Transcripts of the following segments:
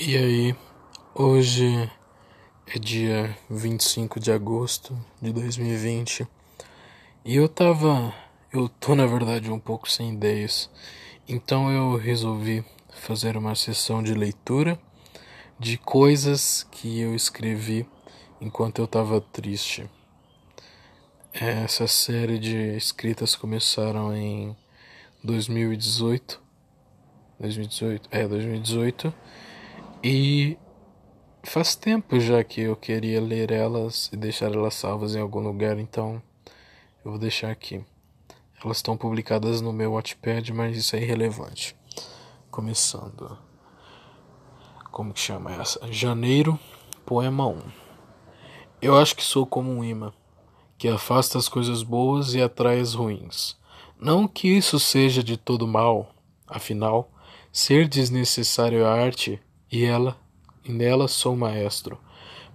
E aí, hoje é dia 25 de agosto de 2020 e eu tava. Eu tô na verdade um pouco sem ideias, então eu resolvi fazer uma sessão de leitura de coisas que eu escrevi enquanto eu tava triste. Essa série de escritas começaram em 2018. 2018? É, 2018 e faz tempo já que eu queria ler elas e deixar elas salvas em algum lugar, então eu vou deixar aqui. Elas estão publicadas no meu Wattpad, mas isso é irrelevante. Começando. Como que chama essa? Janeiro, poema 1. Eu acho que sou como um imã, que afasta as coisas boas e atrai as ruins. Não que isso seja de todo mal, afinal, ser desnecessário à arte e ela, e nela sou maestro.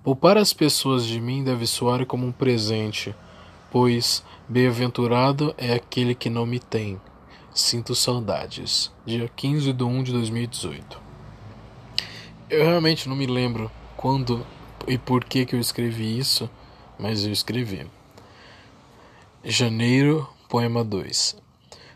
Poupar as pessoas de mim deve soar como um presente, pois bem-aventurado é aquele que não me tem. Sinto saudades. Dia 15 de 1 de 2018. Eu realmente não me lembro quando e por que, que eu escrevi isso, mas eu escrevi. Janeiro, poema 2.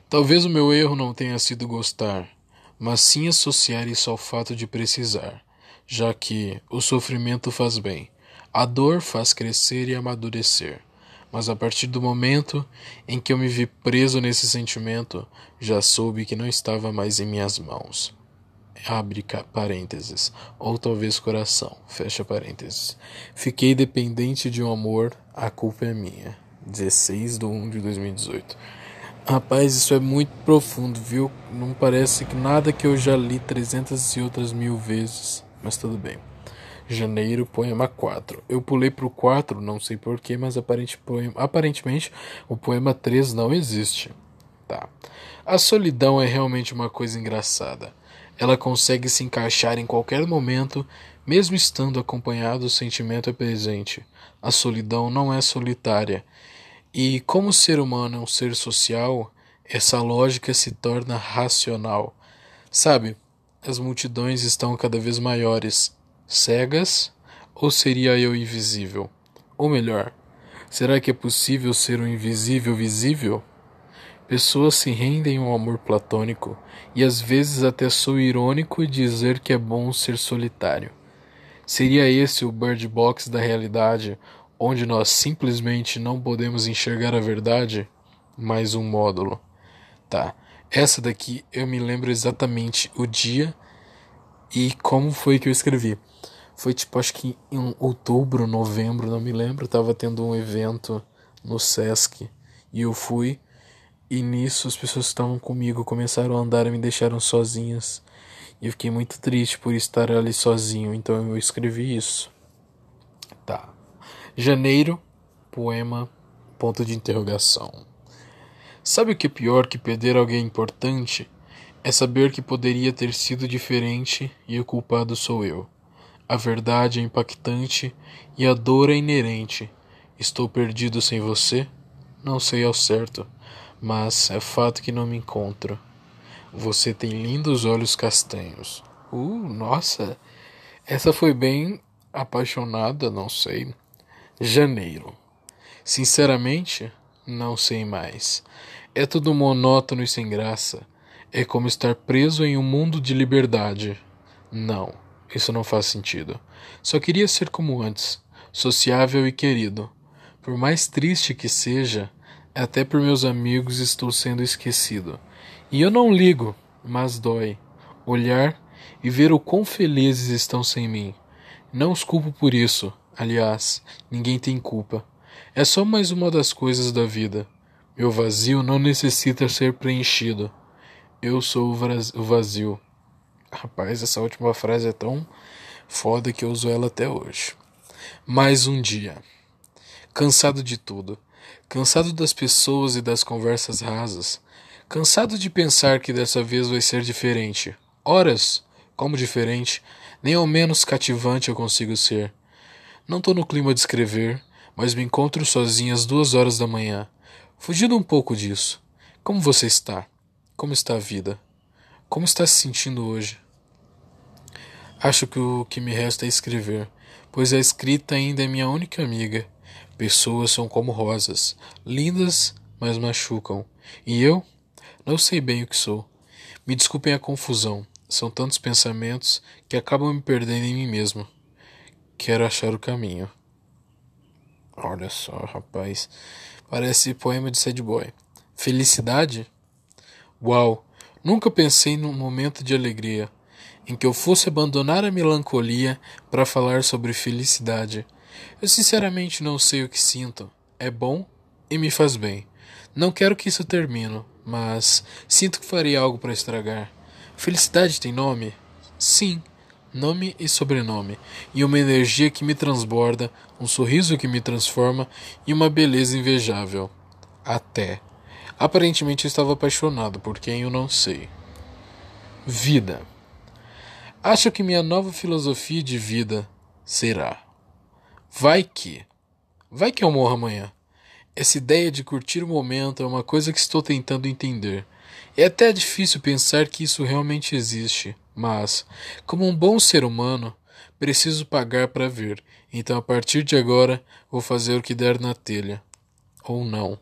Talvez o meu erro não tenha sido gostar mas sim associar isso ao fato de precisar, já que o sofrimento faz bem, a dor faz crescer e amadurecer. Mas a partir do momento em que eu me vi preso nesse sentimento, já soube que não estava mais em minhas mãos. Abre parênteses, ou talvez coração, fecha parênteses. Fiquei dependente de um amor, a culpa é minha. 16 de 1 de 2018. Rapaz, isso é muito profundo, viu? Não parece que nada que eu já li 300 e outras mil vezes, mas tudo bem. Janeiro, poema 4. Eu pulei pro 4, não sei porquê, mas aparentemente o poema 3 não existe. Tá. A solidão é realmente uma coisa engraçada. Ela consegue se encaixar em qualquer momento, mesmo estando acompanhado, o sentimento é presente. A solidão não é solitária e como o ser humano é um ser social, essa lógica se torna racional. Sabe, as multidões estão cada vez maiores, cegas, ou seria eu invisível? Ou melhor, será que é possível ser um invisível visível? Pessoas se rendem ao amor platônico, e às vezes até sou irônico dizer que é bom ser solitário. Seria esse o bird box da realidade, onde nós simplesmente não podemos enxergar a verdade, mais um módulo. Tá. Essa daqui eu me lembro exatamente o dia e como foi que eu escrevi. Foi tipo, acho que em outubro, novembro, não me lembro, tava tendo um evento no Sesc e eu fui e nisso as pessoas estavam comigo começaram a andar e me deixaram sozinhas. E eu fiquei muito triste por estar ali sozinho, então eu escrevi isso. Janeiro, poema, ponto de interrogação. Sabe o que é pior que perder alguém importante? É saber que poderia ter sido diferente e o culpado sou eu. A verdade é impactante e a dor é inerente. Estou perdido sem você? Não sei ao certo, mas é fato que não me encontro. Você tem lindos olhos castanhos. Uh, nossa, essa foi bem apaixonada, não sei. Janeiro. Sinceramente, não sei mais. É tudo monótono e sem graça. É como estar preso em um mundo de liberdade. Não, isso não faz sentido. Só queria ser como antes, sociável e querido. Por mais triste que seja, até por meus amigos estou sendo esquecido. E eu não ligo, mas dói. Olhar e ver o quão felizes estão sem mim. Não os culpo por isso. Aliás, ninguém tem culpa. É só mais uma das coisas da vida. Meu vazio não necessita ser preenchido. Eu sou o vazio. Rapaz, essa última frase é tão foda que eu uso ela até hoje. Mais um dia. Cansado de tudo. Cansado das pessoas e das conversas rasas. Cansado de pensar que dessa vez vai ser diferente. Horas, como diferente, nem ao menos cativante eu consigo ser. Não estou no clima de escrever, mas me encontro sozinho às duas horas da manhã. Fugindo um pouco disso. Como você está? Como está a vida? Como está se sentindo hoje? Acho que o que me resta é escrever, pois a escrita ainda é minha única amiga. Pessoas são como rosas, lindas, mas machucam. E eu? Não sei bem o que sou. Me desculpem a confusão. São tantos pensamentos que acabam me perdendo em mim mesmo. Quero achar o caminho. Olha só, rapaz. Parece poema de sad boy. Felicidade? Uau! Nunca pensei num momento de alegria em que eu fosse abandonar a melancolia para falar sobre felicidade. Eu sinceramente não sei o que sinto. É bom e me faz bem. Não quero que isso termine, mas sinto que faria algo para estragar. Felicidade tem nome? Sim, nome e sobrenome, e uma energia que me transborda, um sorriso que me transforma e uma beleza invejável. Até. Aparentemente eu estava apaixonado por quem eu não sei. Vida. Acho que minha nova filosofia de vida será: vai que, vai que eu morro amanhã. Essa ideia de curtir o momento é uma coisa que estou tentando entender. É até difícil pensar que isso realmente existe, mas, como um bom ser humano, preciso pagar para ver. Então, a partir de agora, vou fazer o que der na telha. Ou não.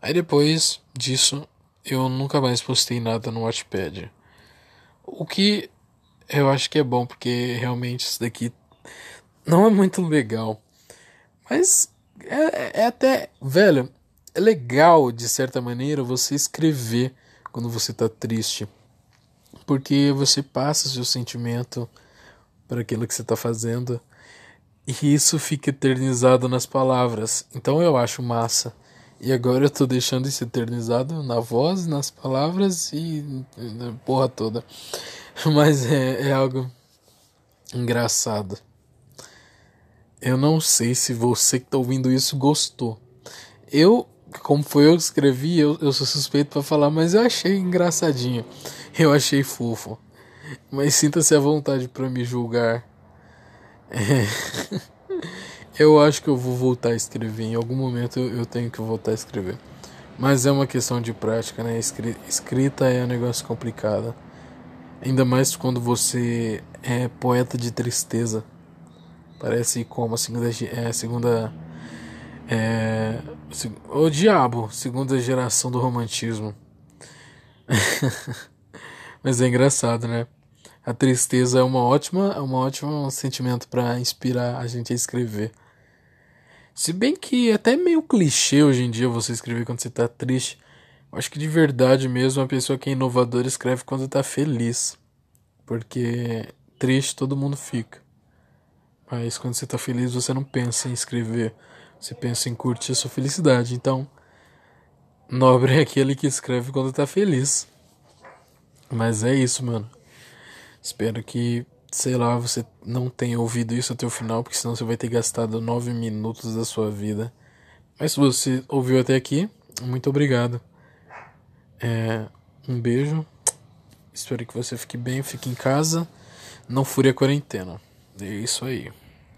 Aí depois disso, eu nunca mais postei nada no Watchpad. O que eu acho que é bom, porque realmente isso daqui não é muito legal. Mas é, é até, velho, é legal de certa maneira você escrever quando você tá triste. Porque você passa seu sentimento para aquilo que você tá fazendo e isso fica eternizado nas palavras. Então eu acho massa. E agora eu tô deixando isso eternizado na voz, nas palavras e na porra toda. Mas é, é algo engraçado. Eu não sei se você que está ouvindo isso gostou. Eu, como foi eu que escrevi, eu, eu sou suspeito para falar, mas eu achei engraçadinho. Eu achei fofo. Mas sinta-se à vontade para me julgar. É. Eu acho que eu vou voltar a escrever. Em algum momento eu tenho que voltar a escrever. Mas é uma questão de prática, né? Escrita é um negócio complicado. Ainda mais quando você é poeta de tristeza. Parece como a segunda. É, segunda é, o diabo, segunda geração do romantismo. Mas é engraçado, né? A tristeza é uma ótima, é um ótimo sentimento para inspirar a gente a escrever. Se bem que é até meio clichê hoje em dia você escrever quando você tá triste. Eu acho que de verdade mesmo a pessoa que é inovadora escreve quando tá feliz. Porque triste todo mundo fica. Mas quando você tá feliz, você não pensa em escrever. Você pensa em curtir a sua felicidade. Então, nobre é aquele que escreve quando tá feliz. Mas é isso, mano. Espero que, sei lá, você não tenha ouvido isso até o final, porque senão você vai ter gastado nove minutos da sua vida. Mas se você ouviu até aqui, muito obrigado. É, um beijo. Espero que você fique bem, fique em casa. Não fure a quarentena. É isso aí.